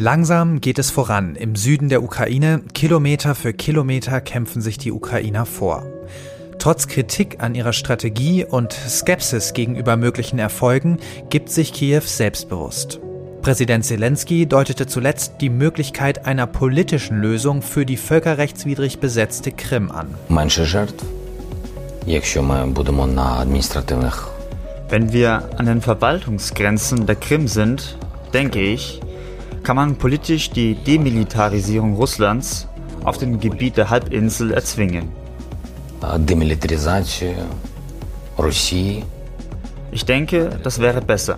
Langsam geht es voran. Im Süden der Ukraine, Kilometer für Kilometer kämpfen sich die Ukrainer vor. Trotz Kritik an ihrer Strategie und Skepsis gegenüber möglichen Erfolgen gibt sich Kiew selbstbewusst. Präsident Zelensky deutete zuletzt die Möglichkeit einer politischen Lösung für die völkerrechtswidrig besetzte Krim an. Wenn wir an den Verwaltungsgrenzen der Krim sind, denke ich, kann man politisch die Demilitarisierung Russlands auf dem Gebiet der Halbinsel erzwingen. Ich denke, das wäre besser.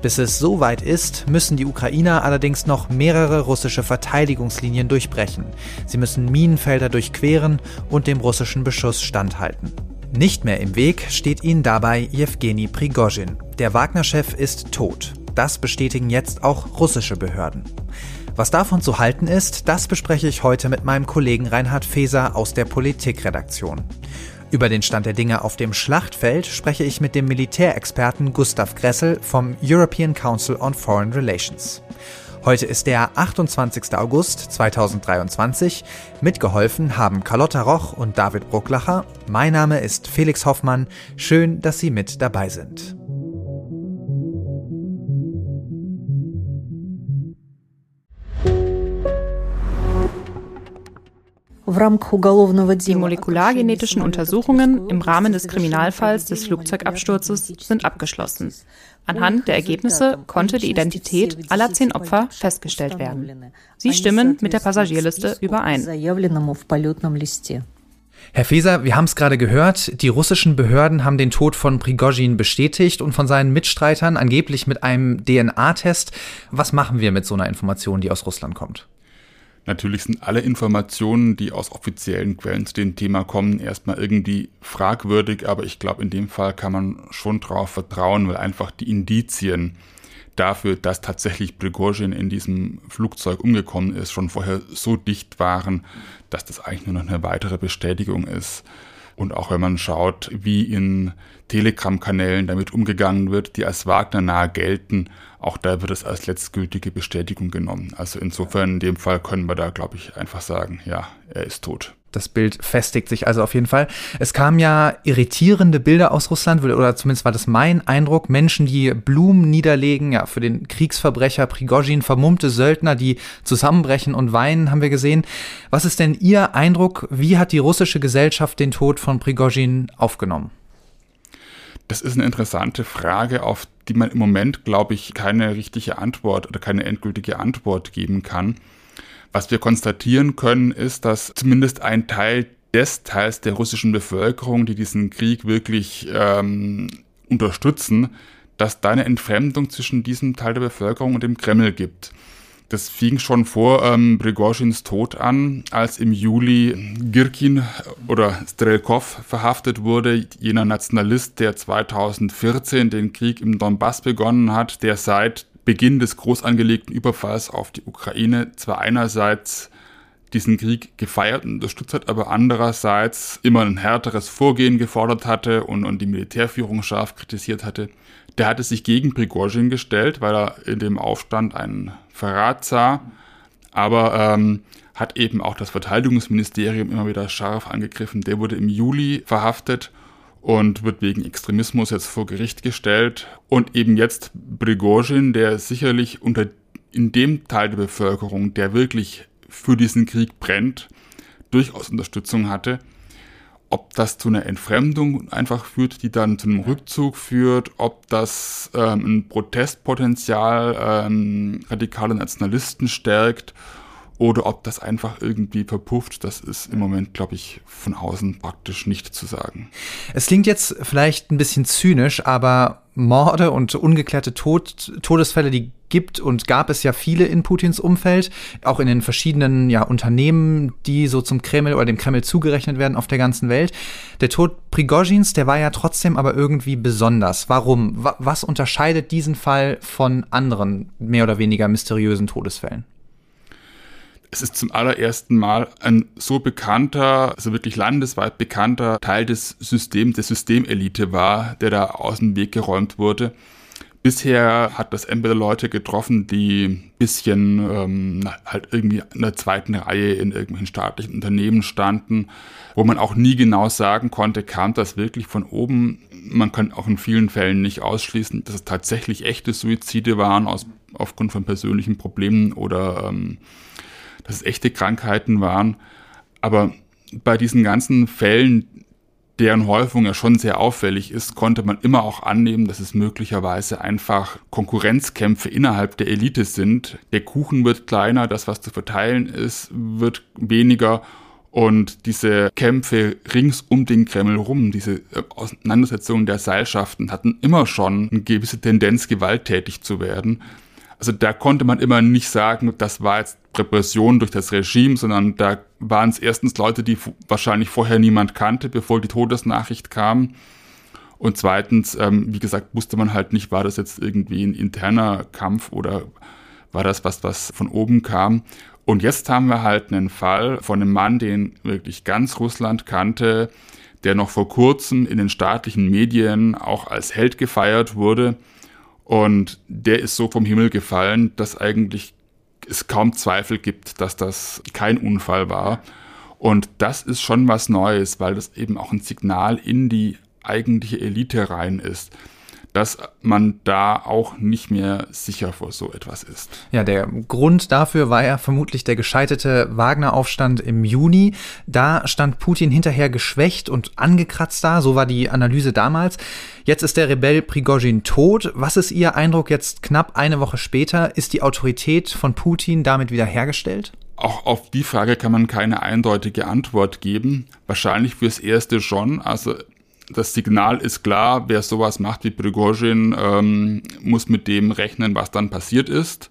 Bis es so weit ist, müssen die Ukrainer allerdings noch mehrere russische Verteidigungslinien durchbrechen. Sie müssen Minenfelder durchqueren und dem russischen Beschuss standhalten. Nicht mehr im Weg steht ihnen dabei Jewgeni Prigozhin. Der Wagner-Chef ist tot. Das bestätigen jetzt auch russische Behörden. Was davon zu halten ist, das bespreche ich heute mit meinem Kollegen Reinhard Feser aus der Politikredaktion. Über den Stand der Dinge auf dem Schlachtfeld spreche ich mit dem Militärexperten Gustav Gressel vom European Council on Foreign Relations. Heute ist der 28. August 2023. Mitgeholfen haben Carlotta Roch und David Brucklacher. Mein Name ist Felix Hoffmann. Schön, dass Sie mit dabei sind. Die molekulargenetischen Untersuchungen im Rahmen des Kriminalfalls des Flugzeugabsturzes sind abgeschlossen. Anhand der Ergebnisse konnte die Identität aller zehn Opfer festgestellt werden. Sie stimmen mit der Passagierliste überein. Herr Feser, wir haben es gerade gehört, die russischen Behörden haben den Tod von Prigozhin bestätigt und von seinen Mitstreitern angeblich mit einem DNA-Test. Was machen wir mit so einer Information, die aus Russland kommt? Natürlich sind alle Informationen, die aus offiziellen Quellen zu dem Thema kommen, erstmal irgendwie fragwürdig, aber ich glaube, in dem Fall kann man schon darauf vertrauen, weil einfach die Indizien dafür, dass tatsächlich Prigozhin in diesem Flugzeug umgekommen ist, schon vorher so dicht waren, dass das eigentlich nur noch eine weitere Bestätigung ist. Und auch wenn man schaut, wie in Telegram-Kanälen damit umgegangen wird, die als Wagner nahe gelten, auch da wird es als letztgültige Bestätigung genommen. Also insofern in dem Fall können wir da, glaube ich, einfach sagen, ja, er ist tot. Das Bild festigt sich also auf jeden Fall. Es kamen ja irritierende Bilder aus Russland, oder zumindest war das mein Eindruck. Menschen, die Blumen niederlegen, ja, für den Kriegsverbrecher Prigozhin, vermummte Söldner, die zusammenbrechen und weinen, haben wir gesehen. Was ist denn Ihr Eindruck? Wie hat die russische Gesellschaft den Tod von Prigozhin aufgenommen? Das ist eine interessante Frage, auf die man im Moment, glaube ich, keine richtige Antwort oder keine endgültige Antwort geben kann. Was wir konstatieren können, ist, dass zumindest ein Teil des Teils der russischen Bevölkerung, die diesen Krieg wirklich ähm, unterstützen, dass da eine Entfremdung zwischen diesem Teil der Bevölkerung und dem Kreml gibt. Das fing schon vor ähm, Prigozhins Tod an, als im Juli Girkin oder Strelkov verhaftet wurde, jener Nationalist, der 2014 den Krieg im Donbass begonnen hat, der seit Beginn des groß angelegten Überfalls auf die Ukraine zwar einerseits diesen Krieg gefeiert und unterstützt hat, aber andererseits immer ein härteres Vorgehen gefordert hatte und, und die Militärführung scharf kritisiert hatte. Der hatte sich gegen Prigozhin gestellt, weil er in dem Aufstand einen Verrat sah, aber ähm, hat eben auch das Verteidigungsministerium immer wieder scharf angegriffen. Der wurde im Juli verhaftet und wird wegen Extremismus jetzt vor Gericht gestellt. Und eben jetzt Prigozhin, der sicherlich unter in dem Teil der Bevölkerung, der wirklich für diesen Krieg brennt, durchaus Unterstützung hatte. Ob das zu einer Entfremdung einfach führt, die dann zu einem Rückzug führt, ob das ähm, ein Protestpotenzial ähm, radikale Nationalisten stärkt oder ob das einfach irgendwie verpufft, das ist im Moment, glaube ich, von außen praktisch nicht zu sagen. Es klingt jetzt vielleicht ein bisschen zynisch, aber Morde und ungeklärte Tod Todesfälle, die gibt und gab es ja viele in Putins Umfeld, auch in den verschiedenen ja, Unternehmen, die so zum Kreml oder dem Kreml zugerechnet werden auf der ganzen Welt. Der Tod Prigozhins, der war ja trotzdem aber irgendwie besonders. Warum? Was unterscheidet diesen Fall von anderen mehr oder weniger mysteriösen Todesfällen? Es ist zum allerersten Mal ein so bekannter, also wirklich landesweit bekannter Teil des Systems, der Systemelite war, der da aus dem Weg geräumt wurde. Bisher hat das entweder Leute getroffen, die bisschen ähm, halt irgendwie in der zweiten Reihe in irgendwelchen staatlichen Unternehmen standen, wo man auch nie genau sagen konnte, kam das wirklich von oben. Man kann auch in vielen Fällen nicht ausschließen, dass es tatsächlich echte Suizide waren aus, aufgrund von persönlichen Problemen oder ähm, dass es echte Krankheiten waren. Aber bei diesen ganzen Fällen, deren Häufung ja schon sehr auffällig ist, konnte man immer auch annehmen, dass es möglicherweise einfach Konkurrenzkämpfe innerhalb der Elite sind. Der Kuchen wird kleiner, das, was zu verteilen ist, wird weniger. Und diese Kämpfe rings um den Kreml rum, diese äh, Auseinandersetzungen der Seilschaften hatten immer schon eine gewisse Tendenz, gewalttätig zu werden. Also da konnte man immer nicht sagen, das war jetzt Repression durch das Regime, sondern da waren es erstens Leute, die wahrscheinlich vorher niemand kannte, bevor die Todesnachricht kam. Und zweitens, ähm, wie gesagt, wusste man halt nicht, war das jetzt irgendwie ein interner Kampf oder war das was, was von oben kam. Und jetzt haben wir halt einen Fall von einem Mann, den wirklich ganz Russland kannte, der noch vor kurzem in den staatlichen Medien auch als Held gefeiert wurde. Und der ist so vom Himmel gefallen, dass eigentlich es kaum Zweifel gibt, dass das kein Unfall war. Und das ist schon was Neues, weil das eben auch ein Signal in die eigentliche Elite rein ist dass man da auch nicht mehr sicher vor so etwas ist. Ja, der Grund dafür war ja vermutlich der gescheiterte Wagner-Aufstand im Juni. Da stand Putin hinterher geschwächt und angekratzt da, so war die Analyse damals. Jetzt ist der Rebell Prigozhin tot. Was ist Ihr Eindruck jetzt knapp eine Woche später? Ist die Autorität von Putin damit wiederhergestellt? Auch auf die Frage kann man keine eindeutige Antwort geben. Wahrscheinlich fürs Erste schon. Also das Signal ist klar, wer sowas macht wie Prigozhin, ähm, muss mit dem rechnen, was dann passiert ist.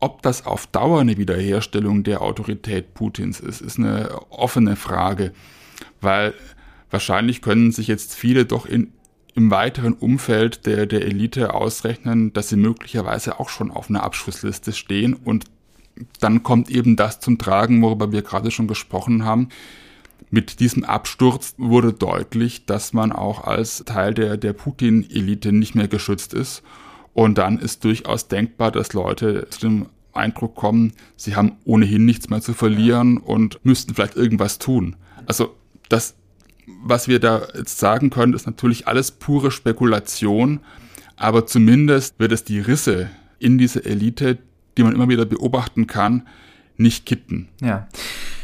Ob das auf Dauer eine Wiederherstellung der Autorität Putins ist, ist eine offene Frage, weil wahrscheinlich können sich jetzt viele doch in, im weiteren Umfeld der, der Elite ausrechnen, dass sie möglicherweise auch schon auf einer Abschlussliste stehen. Und dann kommt eben das zum Tragen, worüber wir gerade schon gesprochen haben mit diesem Absturz wurde deutlich, dass man auch als Teil der, der Putin-Elite nicht mehr geschützt ist. Und dann ist durchaus denkbar, dass Leute zu dem Eindruck kommen, sie haben ohnehin nichts mehr zu verlieren und müssten vielleicht irgendwas tun. Also das, was wir da jetzt sagen können, ist natürlich alles pure Spekulation, aber zumindest wird es die Risse in dieser Elite, die man immer wieder beobachten kann, nicht kitten. Ja.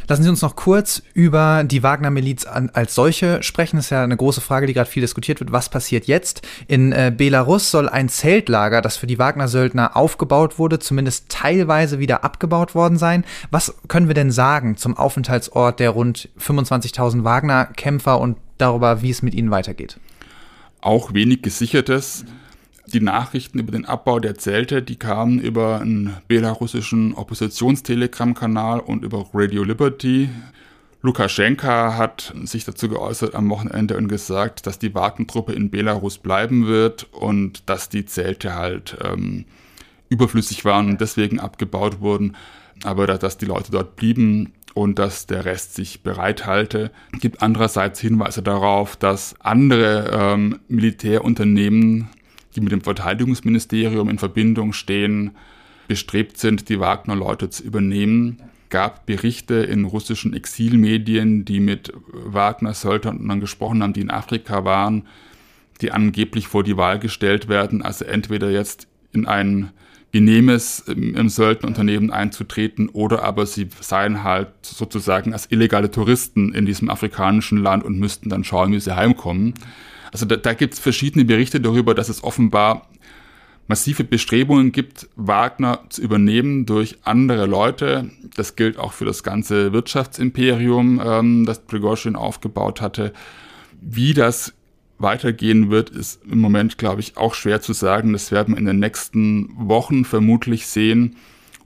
Lassen Sie uns noch kurz über die Wagner-Miliz als solche sprechen. Das ist ja eine große Frage, die gerade viel diskutiert wird. Was passiert jetzt? In äh, Belarus soll ein Zeltlager, das für die Wagner-Söldner aufgebaut wurde, zumindest teilweise wieder abgebaut worden sein. Was können wir denn sagen zum Aufenthaltsort der rund 25.000 Wagner-Kämpfer und darüber, wie es mit ihnen weitergeht? Auch wenig gesichertes. Die Nachrichten über den Abbau der Zelte, die kamen über einen belarussischen Oppositionstelegram-Kanal und über Radio Liberty. Lukaschenka hat sich dazu geäußert am Wochenende und gesagt, dass die Wagner-Truppe in Belarus bleiben wird und dass die Zelte halt ähm, überflüssig waren und deswegen abgebaut wurden, aber dass die Leute dort blieben und dass der Rest sich bereithalte. Es gibt andererseits Hinweise darauf, dass andere ähm, Militärunternehmen die mit dem Verteidigungsministerium in Verbindung stehen, bestrebt sind, die Wagner-Leute zu übernehmen. gab Berichte in russischen Exilmedien, die mit Wagner-Söldnern gesprochen haben, die in Afrika waren, die angeblich vor die Wahl gestellt werden, also entweder jetzt in ein genehmes im Söldnerunternehmen einzutreten oder aber sie seien halt sozusagen als illegale Touristen in diesem afrikanischen Land und müssten dann schauen, wie sie heimkommen. Also da, da gibt es verschiedene Berichte darüber, dass es offenbar massive Bestrebungen gibt, Wagner zu übernehmen durch andere Leute. Das gilt auch für das ganze Wirtschaftsimperium, ähm, das Prigozhin aufgebaut hatte. Wie das weitergehen wird, ist im Moment, glaube ich, auch schwer zu sagen. Das werden wir in den nächsten Wochen vermutlich sehen.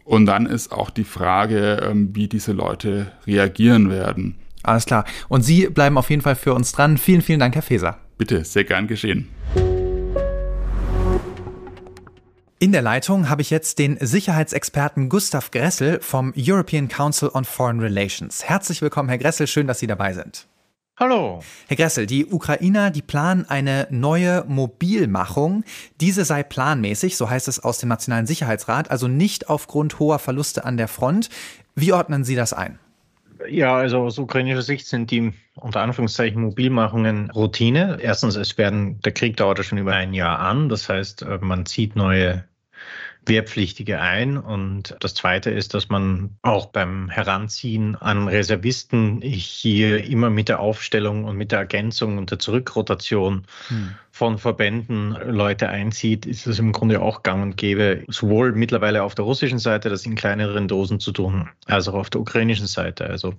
Und dann ist auch die Frage, ähm, wie diese Leute reagieren werden. Alles klar. Und Sie bleiben auf jeden Fall für uns dran. Vielen, vielen Dank, Herr Feser. Bitte, sehr gern geschehen. In der Leitung habe ich jetzt den Sicherheitsexperten Gustav Gressel vom European Council on Foreign Relations. Herzlich willkommen, Herr Gressel, schön, dass Sie dabei sind. Hallo. Herr Gressel, die Ukrainer, die planen eine neue Mobilmachung. Diese sei planmäßig, so heißt es aus dem Nationalen Sicherheitsrat, also nicht aufgrund hoher Verluste an der Front. Wie ordnen Sie das ein? Ja, also aus ukrainischer Sicht sind die unter Anführungszeichen Mobilmachungen Routine. Erstens, es werden, der Krieg dauert ja schon über ein Jahr an. Das heißt, äh, man zieht neue Wehrpflichtige ein. Und das Zweite ist, dass man auch beim Heranziehen an Reservisten hier immer mit der Aufstellung und mit der Ergänzung und der Zurückrotation hm. von Verbänden Leute einzieht, ist es im Grunde auch gang und gäbe, sowohl mittlerweile auf der russischen Seite, das in kleineren Dosen zu tun, als auch auf der ukrainischen Seite. Also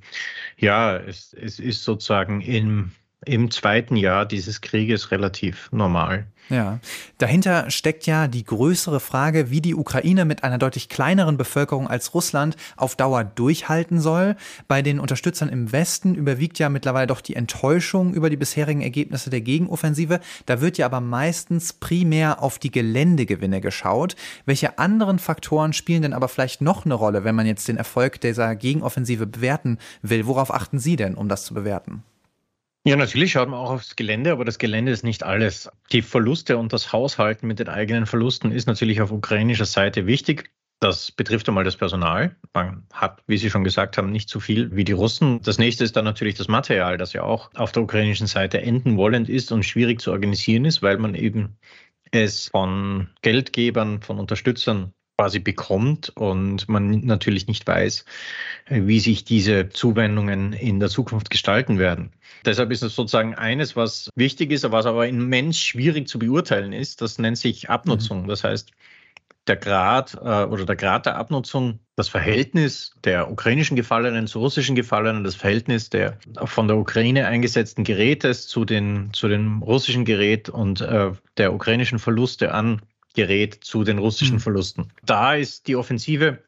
ja, es, es ist sozusagen im im zweiten Jahr dieses Krieges relativ normal. Ja, dahinter steckt ja die größere Frage, wie die Ukraine mit einer deutlich kleineren Bevölkerung als Russland auf Dauer durchhalten soll. Bei den Unterstützern im Westen überwiegt ja mittlerweile doch die Enttäuschung über die bisherigen Ergebnisse der Gegenoffensive. Da wird ja aber meistens primär auf die Geländegewinne geschaut. Welche anderen Faktoren spielen denn aber vielleicht noch eine Rolle, wenn man jetzt den Erfolg dieser Gegenoffensive bewerten will? Worauf achten Sie denn, um das zu bewerten? Ja, natürlich schaut man auch aufs Gelände, aber das Gelände ist nicht alles. Die Verluste und das Haushalten mit den eigenen Verlusten ist natürlich auf ukrainischer Seite wichtig. Das betrifft einmal das Personal. Man hat, wie Sie schon gesagt haben, nicht so viel wie die Russen. Das nächste ist dann natürlich das Material, das ja auch auf der ukrainischen Seite enden wollend ist und schwierig zu organisieren ist, weil man eben es von Geldgebern, von Unterstützern quasi bekommt und man natürlich nicht weiß, wie sich diese Zuwendungen in der Zukunft gestalten werden. Deshalb ist es sozusagen eines, was wichtig ist, was aber immens schwierig zu beurteilen ist. Das nennt sich Abnutzung. Mhm. Das heißt, der Grad äh, oder der Grad der Abnutzung, das Verhältnis der ukrainischen Gefallenen zu russischen Gefallenen, das Verhältnis der von der Ukraine eingesetzten Gerätes zu den zu dem russischen Gerät und äh, der ukrainischen Verluste an Gerät zu den russischen mhm. Verlusten. Da ist die Offensive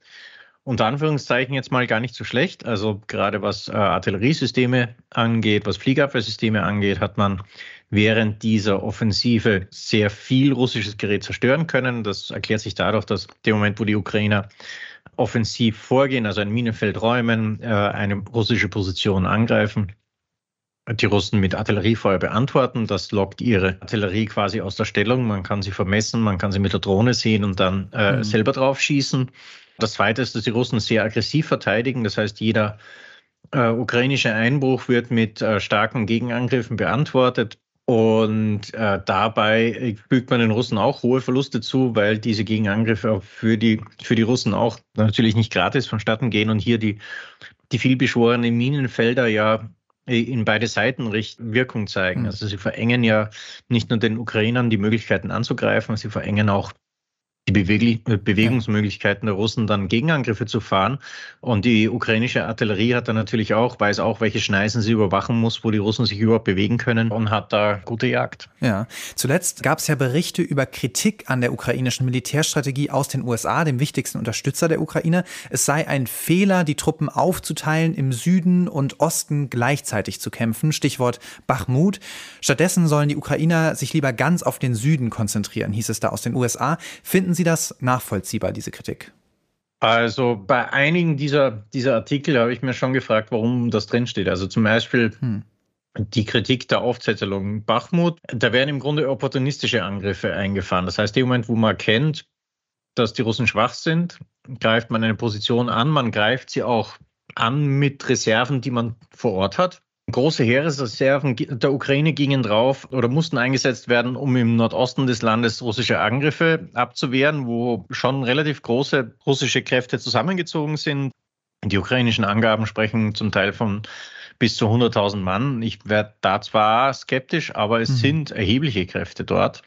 unter Anführungszeichen jetzt mal gar nicht so schlecht. Also gerade was äh, Artilleriesysteme angeht, was Fliegerabwehrsysteme angeht, hat man während dieser Offensive sehr viel russisches Gerät zerstören können. Das erklärt sich dadurch, dass der Moment, wo die Ukrainer offensiv vorgehen, also ein Minenfeld räumen, äh, eine russische Position angreifen, die Russen mit Artilleriefeuer beantworten. Das lockt ihre Artillerie quasi aus der Stellung. Man kann sie vermessen, man kann sie mit der Drohne sehen und dann äh, mhm. selber drauf schießen. Das Zweite ist, dass die Russen sehr aggressiv verteidigen. Das heißt, jeder äh, ukrainische Einbruch wird mit äh, starken Gegenangriffen beantwortet. Und äh, dabei fügt man den Russen auch hohe Verluste zu, weil diese Gegenangriffe für die, für die Russen auch natürlich nicht gratis vonstatten gehen und hier die, die vielbeschworenen Minenfelder ja in beide Seiten Wirkung zeigen. Hm. Also sie verengen ja nicht nur den Ukrainern die Möglichkeiten anzugreifen, sie verengen auch die Beweg Bewegungsmöglichkeiten der Russen, dann Gegenangriffe zu fahren. Und die ukrainische Artillerie hat dann natürlich auch, weiß auch, welche Schneisen sie überwachen muss, wo die Russen sich überhaupt bewegen können und hat da gute Jagd. Ja, zuletzt gab es ja Berichte über Kritik an der ukrainischen Militärstrategie aus den USA, dem wichtigsten Unterstützer der Ukraine. Es sei ein Fehler, die Truppen aufzuteilen, im Süden und Osten gleichzeitig zu kämpfen. Stichwort Bachmut. Stattdessen sollen die Ukrainer sich lieber ganz auf den Süden konzentrieren, hieß es da aus den USA. Finden Sie das nachvollziehbar, diese Kritik? Also bei einigen dieser, dieser Artikel habe ich mir schon gefragt, warum das drinsteht. Also zum Beispiel hm. die Kritik der Aufzettelung Bachmut. Da werden im Grunde opportunistische Angriffe eingefahren. Das heißt, im Moment, wo man erkennt, dass die Russen schwach sind, greift man eine Position an. Man greift sie auch an mit Reserven, die man vor Ort hat. Große Heeresreserven der Ukraine gingen drauf oder mussten eingesetzt werden, um im Nordosten des Landes russische Angriffe abzuwehren, wo schon relativ große russische Kräfte zusammengezogen sind. Die ukrainischen Angaben sprechen zum Teil von bis zu 100.000 Mann. Ich werde da zwar skeptisch, aber es mhm. sind erhebliche Kräfte dort.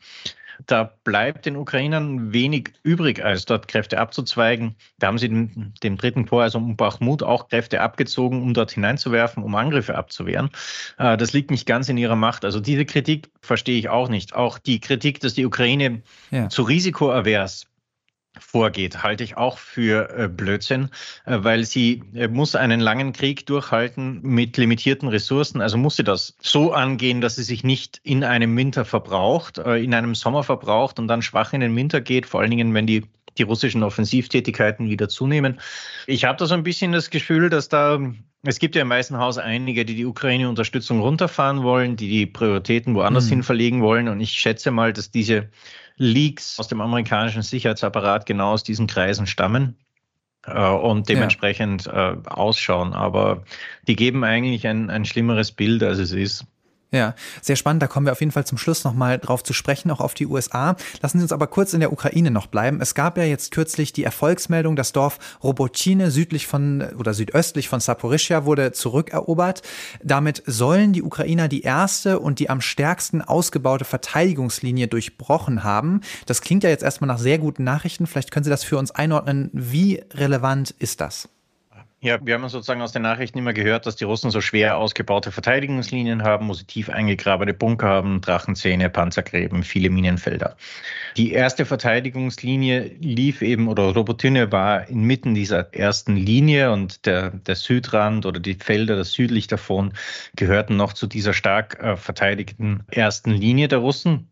Da bleibt den Ukrainern wenig übrig, als dort Kräfte abzuzweigen. Da haben sie dem, dem dritten Korps, also um Bachmut, auch Kräfte abgezogen, um dort hineinzuwerfen, um Angriffe abzuwehren. Äh, das liegt nicht ganz in ihrer Macht. Also diese Kritik verstehe ich auch nicht. Auch die Kritik, dass die Ukraine ja. zu risikoavers vorgeht, halte ich auch für äh, Blödsinn, äh, weil sie äh, muss einen langen Krieg durchhalten mit limitierten Ressourcen. Also muss sie das so angehen, dass sie sich nicht in einem Winter verbraucht, in einem Sommer verbraucht und dann schwach in den Winter geht, vor allen Dingen, wenn die die russischen Offensivtätigkeiten wieder zunehmen. Ich habe da so ein bisschen das Gefühl, dass da es gibt ja im Weißen Haus einige, die die Ukraine-Unterstützung runterfahren wollen, die die Prioritäten woanders mhm. hin verlegen wollen. Und ich schätze mal, dass diese Leaks aus dem amerikanischen Sicherheitsapparat genau aus diesen Kreisen stammen äh, und dementsprechend ja. äh, ausschauen. Aber die geben eigentlich ein, ein schlimmeres Bild, als es ist. Ja, sehr spannend. Da kommen wir auf jeden Fall zum Schluss nochmal drauf zu sprechen, auch auf die USA. Lassen Sie uns aber kurz in der Ukraine noch bleiben. Es gab ja jetzt kürzlich die Erfolgsmeldung, das Dorf Robotine südlich von oder südöstlich von Saporischia wurde zurückerobert. Damit sollen die Ukrainer die erste und die am stärksten ausgebaute Verteidigungslinie durchbrochen haben. Das klingt ja jetzt erstmal nach sehr guten Nachrichten. Vielleicht können Sie das für uns einordnen. Wie relevant ist das? Ja, wir haben sozusagen aus den Nachrichten immer gehört, dass die Russen so schwer ausgebaute Verteidigungslinien haben, wo sie tief eingegrabene Bunker haben, Drachenzähne, Panzergräben, viele Minenfelder. Die erste Verteidigungslinie lief eben, oder Robotine war inmitten dieser ersten Linie und der, der Südrand oder die Felder, das südlich davon, gehörten noch zu dieser stark äh, verteidigten ersten Linie der Russen.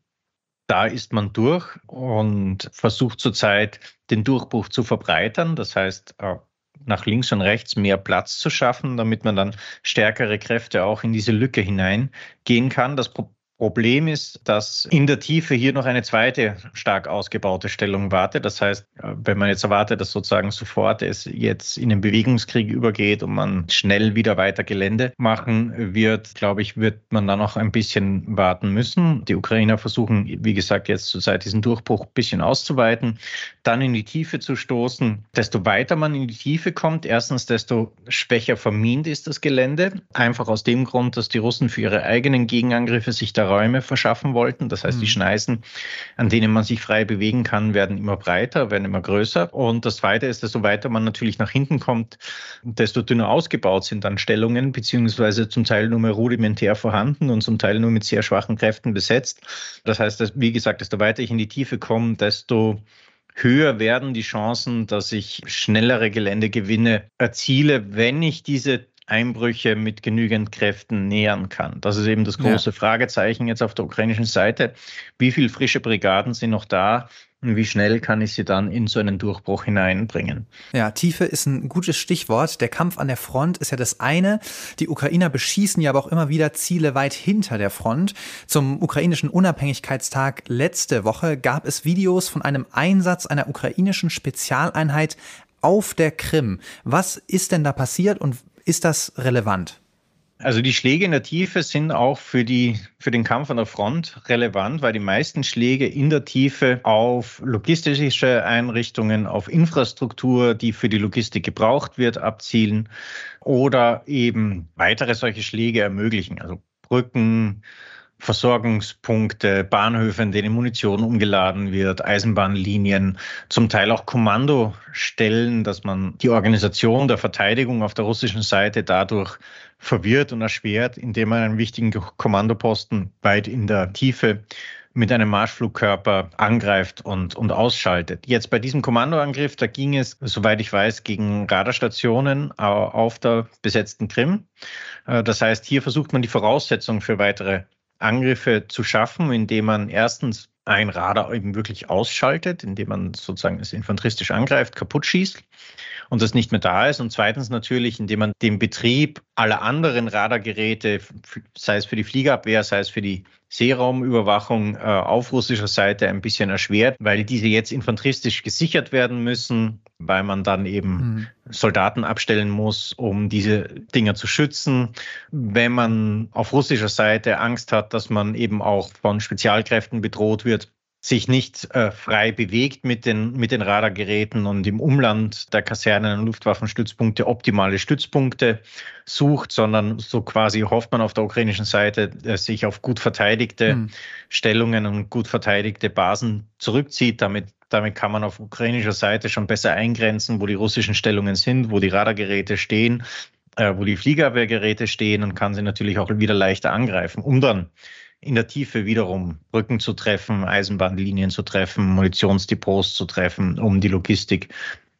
Da ist man durch und versucht zurzeit den Durchbruch zu verbreitern. Das heißt, äh, nach links und rechts mehr Platz zu schaffen, damit man dann stärkere Kräfte auch in diese Lücke hineingehen kann. Das Problem ist, dass in der Tiefe hier noch eine zweite stark ausgebaute Stellung wartet. Das heißt, wenn man jetzt erwartet, dass sozusagen sofort es jetzt in den Bewegungskrieg übergeht und man schnell wieder weiter Gelände machen wird, glaube ich, wird man da noch ein bisschen warten müssen. Die Ukrainer versuchen, wie gesagt, jetzt zurzeit diesen Durchbruch ein bisschen auszuweiten, dann in die Tiefe zu stoßen. Desto weiter man in die Tiefe kommt, erstens, desto schwächer vermint ist das Gelände. Einfach aus dem Grund, dass die Russen für ihre eigenen Gegenangriffe sich da Räume verschaffen wollten. Das heißt, mhm. die Schneisen, an denen man sich frei bewegen kann, werden immer breiter, werden immer größer. Und das Zweite ist, desto weiter man natürlich nach hinten kommt, desto dünner ausgebaut sind dann Stellungen, beziehungsweise zum Teil nur mehr rudimentär vorhanden und zum Teil nur mit sehr schwachen Kräften besetzt. Das heißt, dass, wie gesagt, desto weiter ich in die Tiefe komme, desto höher werden die Chancen, dass ich schnellere Geländegewinne erziele, wenn ich diese Einbrüche mit genügend Kräften nähern kann. Das ist eben das große ja. Fragezeichen jetzt auf der ukrainischen Seite. Wie viele frische Brigaden sind noch da? Und wie schnell kann ich sie dann in so einen Durchbruch hineinbringen? Ja, Tiefe ist ein gutes Stichwort. Der Kampf an der Front ist ja das eine. Die Ukrainer beschießen ja aber auch immer wieder Ziele weit hinter der Front. Zum ukrainischen Unabhängigkeitstag letzte Woche gab es Videos von einem Einsatz einer ukrainischen Spezialeinheit auf der Krim. Was ist denn da passiert und ist das relevant? Also die Schläge in der Tiefe sind auch für, die, für den Kampf an der Front relevant, weil die meisten Schläge in der Tiefe auf logistische Einrichtungen, auf Infrastruktur, die für die Logistik gebraucht wird, abzielen oder eben weitere solche Schläge ermöglichen. Also Brücken, Versorgungspunkte, Bahnhöfe, in denen Munition umgeladen wird, Eisenbahnlinien, zum Teil auch Kommandostellen, dass man die Organisation der Verteidigung auf der russischen Seite dadurch verwirrt und erschwert, indem man einen wichtigen Kommandoposten weit in der Tiefe mit einem Marschflugkörper angreift und, und ausschaltet. Jetzt bei diesem Kommandoangriff, da ging es, soweit ich weiß, gegen Radarstationen auf der besetzten Krim. Äh, das heißt, hier versucht man die Voraussetzungen für weitere Angriffe zu schaffen, indem man erstens ein Radar eben wirklich ausschaltet, indem man sozusagen es infanteristisch angreift, kaputt schießt und das nicht mehr da ist. Und zweitens natürlich, indem man den Betrieb aller anderen Radargeräte, sei es für die Fliegerabwehr, sei es für die Seeraumüberwachung äh, auf russischer Seite ein bisschen erschwert, weil diese jetzt infanteristisch gesichert werden müssen, weil man dann eben mhm. Soldaten abstellen muss, um diese Dinger zu schützen. Wenn man auf russischer Seite Angst hat, dass man eben auch von Spezialkräften bedroht wird, sich nicht äh, frei bewegt mit den, mit den Radargeräten und im Umland der Kasernen und Luftwaffenstützpunkte optimale Stützpunkte sucht, sondern so quasi hofft man auf der ukrainischen Seite, äh, sich auf gut verteidigte hm. Stellungen und gut verteidigte Basen zurückzieht. Damit, damit kann man auf ukrainischer Seite schon besser eingrenzen, wo die russischen Stellungen sind, wo die Radargeräte stehen, äh, wo die Fliegerwehrgeräte stehen und kann sie natürlich auch wieder leichter angreifen, um dann in der Tiefe wiederum Brücken zu treffen, Eisenbahnlinien zu treffen, Munitionsdepots zu treffen, um die Logistik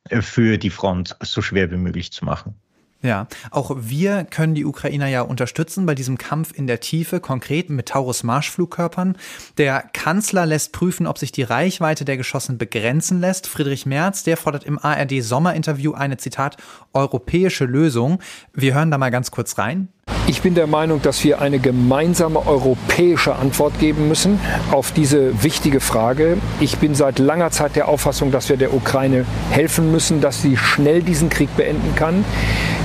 äh, für die Front so schwer wie möglich zu machen. Ja, auch wir können die Ukrainer ja unterstützen bei diesem Kampf in der Tiefe, konkret mit Taurus-Marschflugkörpern. Der Kanzler lässt prüfen, ob sich die Reichweite der Geschossen begrenzen lässt. Friedrich Merz, der fordert im ARD-Sommerinterview eine, Zitat, europäische Lösung. Wir hören da mal ganz kurz rein. Ich bin der Meinung, dass wir eine gemeinsame europäische Antwort geben müssen auf diese wichtige Frage. Ich bin seit langer Zeit der Auffassung, dass wir der Ukraine helfen müssen, dass sie schnell diesen Krieg beenden kann.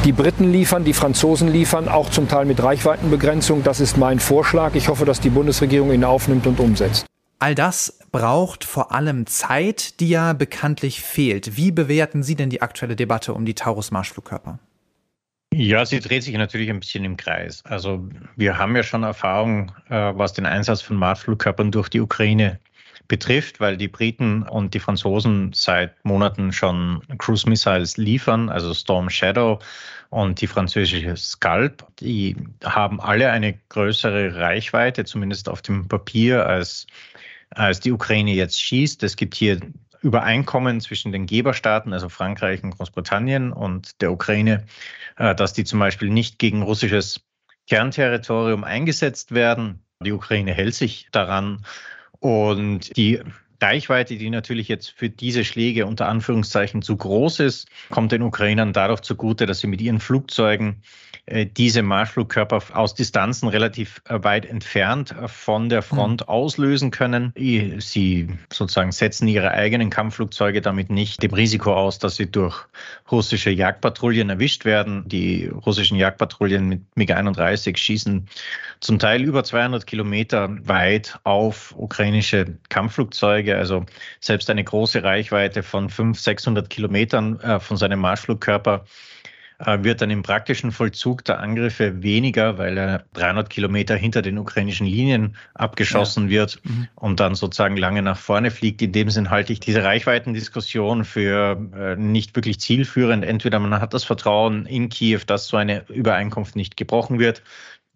Die Briten liefern, die Franzosen liefern, auch zum Teil mit Reichweitenbegrenzung. Das ist mein Vorschlag. Ich hoffe, dass die Bundesregierung ihn aufnimmt und umsetzt. All das braucht vor allem Zeit, die ja bekanntlich fehlt. Wie bewerten Sie denn die aktuelle Debatte um die Taurus-Marschflugkörper? Ja, sie dreht sich natürlich ein bisschen im Kreis. Also wir haben ja schon Erfahrung, äh, was den Einsatz von Marschflugkörpern durch die Ukraine betrifft, weil die Briten und die Franzosen seit Monaten schon Cruise Missiles liefern, also Storm Shadow und die französische Scalp. Die haben alle eine größere Reichweite, zumindest auf dem Papier, als, als die Ukraine jetzt schießt. Es gibt hier Übereinkommen zwischen den Geberstaaten, also Frankreich und Großbritannien und der Ukraine, äh, dass die zum Beispiel nicht gegen russisches Kernterritorium eingesetzt werden. Die Ukraine hält sich daran und die Reichweite, die natürlich jetzt für diese Schläge unter Anführungszeichen zu groß ist, kommt den Ukrainern dadurch zugute, dass sie mit ihren Flugzeugen äh, diese Marschflugkörper aus Distanzen relativ äh, weit entfernt äh, von der Front mhm. auslösen können. Sie sozusagen setzen ihre eigenen Kampfflugzeuge damit nicht dem Risiko aus, dass sie durch russische Jagdpatrouillen erwischt werden. Die russischen Jagdpatrouillen mit MiG-31 schießen zum Teil über 200 Kilometer weit auf ukrainische Kampfflugzeuge. Also selbst eine große Reichweite von 500, 600 Kilometern von seinem Marschflugkörper äh, wird dann im praktischen Vollzug der Angriffe weniger, weil er 300 Kilometer hinter den ukrainischen Linien abgeschossen ja. wird mhm. und dann sozusagen lange nach vorne fliegt. In dem Sinn halte ich diese Reichweitendiskussion für äh, nicht wirklich zielführend. Entweder man hat das Vertrauen in Kiew, dass so eine Übereinkunft nicht gebrochen wird,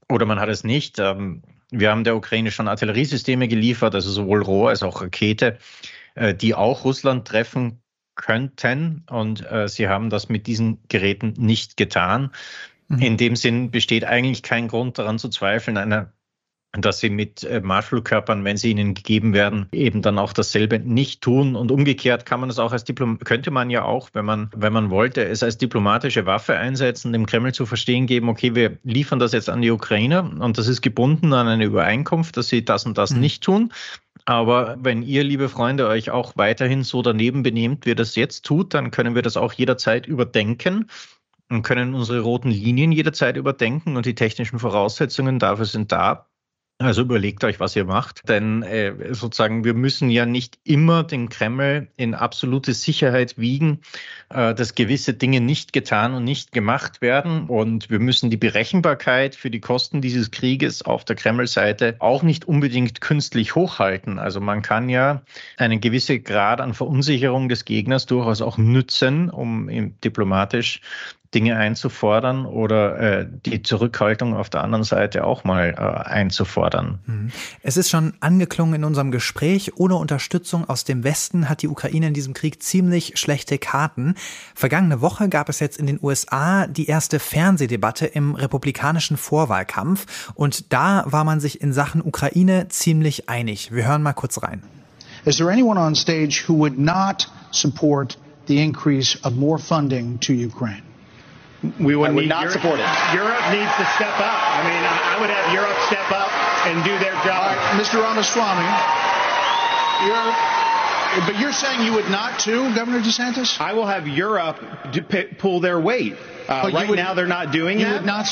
oder man hat es nicht. Ähm, wir haben der Ukraine schon Artilleriesysteme geliefert, also sowohl Rohr als auch Rakete, äh, die auch Russland treffen könnten. Und äh, sie haben das mit diesen Geräten nicht getan. Mhm. In dem Sinn besteht eigentlich kein Grund daran zu zweifeln, einer, dass sie mit äh, Marschflugkörpern, wenn sie ihnen gegeben werden, eben dann auch dasselbe nicht tun. Und umgekehrt kann man es auch als Diplom könnte man ja auch, wenn man, wenn man wollte, es als diplomatische Waffe einsetzen, dem Kreml zu verstehen geben, okay, wir liefern das jetzt an die Ukrainer und das ist gebunden an eine Übereinkunft, dass sie das und das mhm. nicht tun. Aber wenn ihr, liebe Freunde, euch auch weiterhin so daneben benehmt, wie ihr das jetzt tut, dann können wir das auch jederzeit überdenken und können unsere roten Linien jederzeit überdenken und die technischen Voraussetzungen dafür sind da. Also überlegt euch, was ihr macht, denn äh, sozusagen wir müssen ja nicht immer den Kreml in absolute Sicherheit wiegen, äh, dass gewisse Dinge nicht getan und nicht gemacht werden und wir müssen die Berechenbarkeit für die Kosten dieses Krieges auf der Kreml-Seite auch nicht unbedingt künstlich hochhalten. Also man kann ja einen gewissen Grad an Verunsicherung des Gegners durchaus auch nützen, um diplomatisch Dinge einzufordern oder äh, die Zurückhaltung auf der anderen Seite auch mal äh, einzufordern. Mhm. Es ist schon angeklungen in unserem Gespräch, ohne Unterstützung aus dem Westen hat die Ukraine in diesem Krieg ziemlich schlechte Karten. Vergangene Woche gab es jetzt in den USA die erste Fernsehdebatte im republikanischen Vorwahlkampf und da war man sich in Sachen Ukraine ziemlich einig. Wir hören mal kurz rein. Is there anyone on stage who would not support the increase of more funding to Ukraine? We would, would not Europe, support it. Europe needs to step up. I mean, I, would have Europe step up and do their job. Right, Mr. Ramaswamy, you're, but you're saying you would not too, Governor DeSantis? I will have Europe pull their weight. Uh, right would, now they're not doing that. Not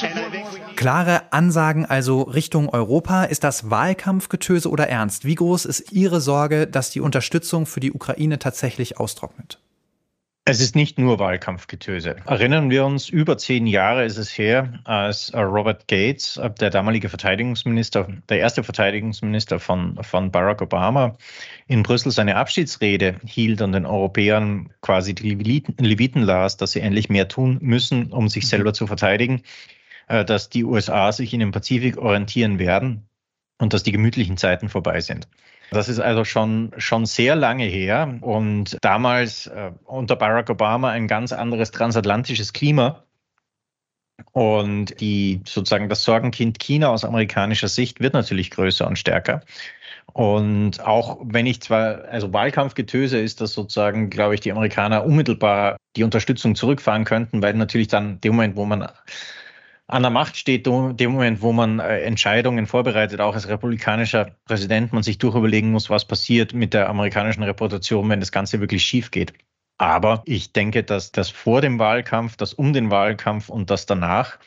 Klare Ansagen also Richtung Europa. Ist das Wahlkampfgetöse oder ernst? Wie groß ist Ihre Sorge, dass die Unterstützung für die Ukraine tatsächlich austrocknet? Es ist nicht nur Wahlkampfgetöse. Erinnern wir uns, über zehn Jahre ist es her, als Robert Gates, äh, der damalige Verteidigungsminister, der erste Verteidigungsminister von, von Barack Obama, in Brüssel seine Abschiedsrede hielt und den Europäern quasi die Leviten las, dass sie endlich mehr tun müssen, um sich selber zu verteidigen, äh, dass die USA sich in den Pazifik orientieren werden und dass die gemütlichen Zeiten vorbei sind. Das ist also schon, schon sehr lange her und damals äh, unter Barack Obama ein ganz anderes transatlantisches Klima. Und die sozusagen das Sorgenkind China aus amerikanischer Sicht wird natürlich größer und stärker. Und auch wenn ich zwar, also Wahlkampfgetöse ist das sozusagen, glaube ich, die Amerikaner unmittelbar die Unterstützung zurückfahren könnten, weil natürlich dann dem Moment, wo man an der Macht steht, dem Moment, wo man äh, Entscheidungen vorbereitet, auch als republikanischer Präsident, man sich durchüberlegen muss, was passiert mit der amerikanischen Reputation, wenn das Ganze wirklich schief geht. Aber ich denke, dass das vor dem Wahlkampf, das um den Wahlkampf und das danach,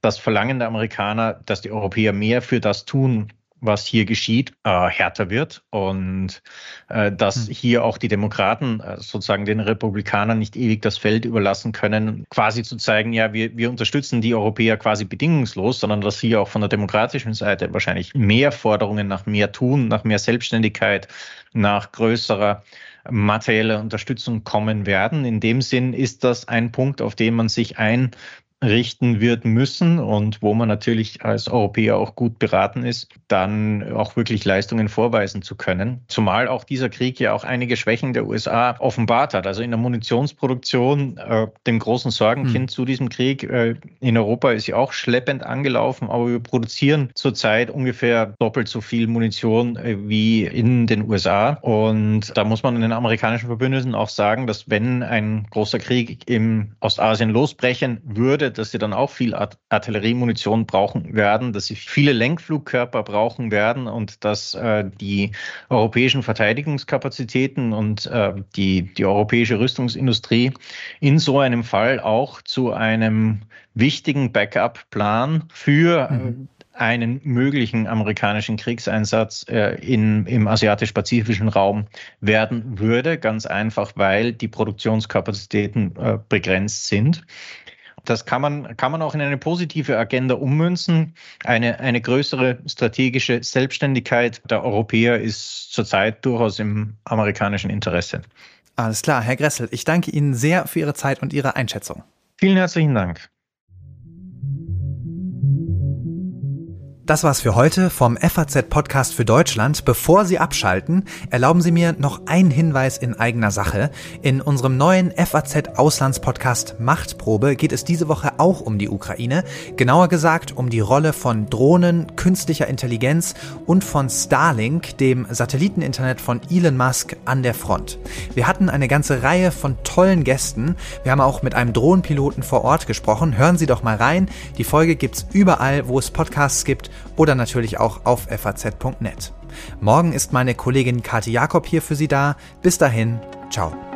das Verlangen der Amerikaner, dass die Europäer mehr für das tun, was hier geschieht, äh, härter wird und äh, dass hm. hier auch die Demokraten äh, sozusagen den Republikanern nicht ewig das Feld überlassen können, quasi zu zeigen, ja, wir, wir unterstützen die Europäer quasi bedingungslos, sondern dass hier auch von der demokratischen Seite wahrscheinlich mehr Forderungen nach mehr Tun, nach mehr Selbstständigkeit, nach größerer materieller Unterstützung kommen werden. In dem Sinn ist das ein Punkt, auf den man sich ein richten wird müssen und wo man natürlich als Europäer auch gut beraten ist, dann auch wirklich Leistungen vorweisen zu können. Zumal auch dieser Krieg ja auch einige Schwächen der USA offenbart hat. Also in der Munitionsproduktion, äh, dem großen Sorgenkind hm. zu diesem Krieg, äh, in Europa ist ja auch schleppend angelaufen, aber wir produzieren zurzeit ungefähr doppelt so viel Munition äh, wie in den USA. Und da muss man den amerikanischen Verbündeten auch sagen, dass wenn ein großer Krieg im Ostasien losbrechen würde, dass sie dann auch viel Artilleriemunition brauchen werden, dass sie viele Lenkflugkörper brauchen werden und dass äh, die europäischen Verteidigungskapazitäten und äh, die, die europäische Rüstungsindustrie in so einem Fall auch zu einem wichtigen Backup-Plan für mhm einen möglichen amerikanischen Kriegseinsatz äh, in, im asiatisch-pazifischen Raum werden würde. Ganz einfach, weil die Produktionskapazitäten äh, begrenzt sind. Das kann man, kann man auch in eine positive Agenda ummünzen. Eine, eine größere strategische Selbstständigkeit der Europäer ist zurzeit durchaus im amerikanischen Interesse. Alles klar, Herr Gressel, ich danke Ihnen sehr für Ihre Zeit und Ihre Einschätzung. Vielen herzlichen Dank. Das war's für heute vom FAZ Podcast für Deutschland. Bevor Sie abschalten, erlauben Sie mir noch einen Hinweis in eigener Sache. In unserem neuen FAZ Auslandspodcast Machtprobe geht es diese Woche auch um die Ukraine. Genauer gesagt um die Rolle von Drohnen, künstlicher Intelligenz und von Starlink, dem Satelliteninternet von Elon Musk an der Front. Wir hatten eine ganze Reihe von tollen Gästen. Wir haben auch mit einem Drohnenpiloten vor Ort gesprochen. Hören Sie doch mal rein. Die Folge gibt's überall, wo es Podcasts gibt oder natürlich auch auf faz.net. Morgen ist meine Kollegin Kathi Jakob hier für Sie da. Bis dahin, ciao.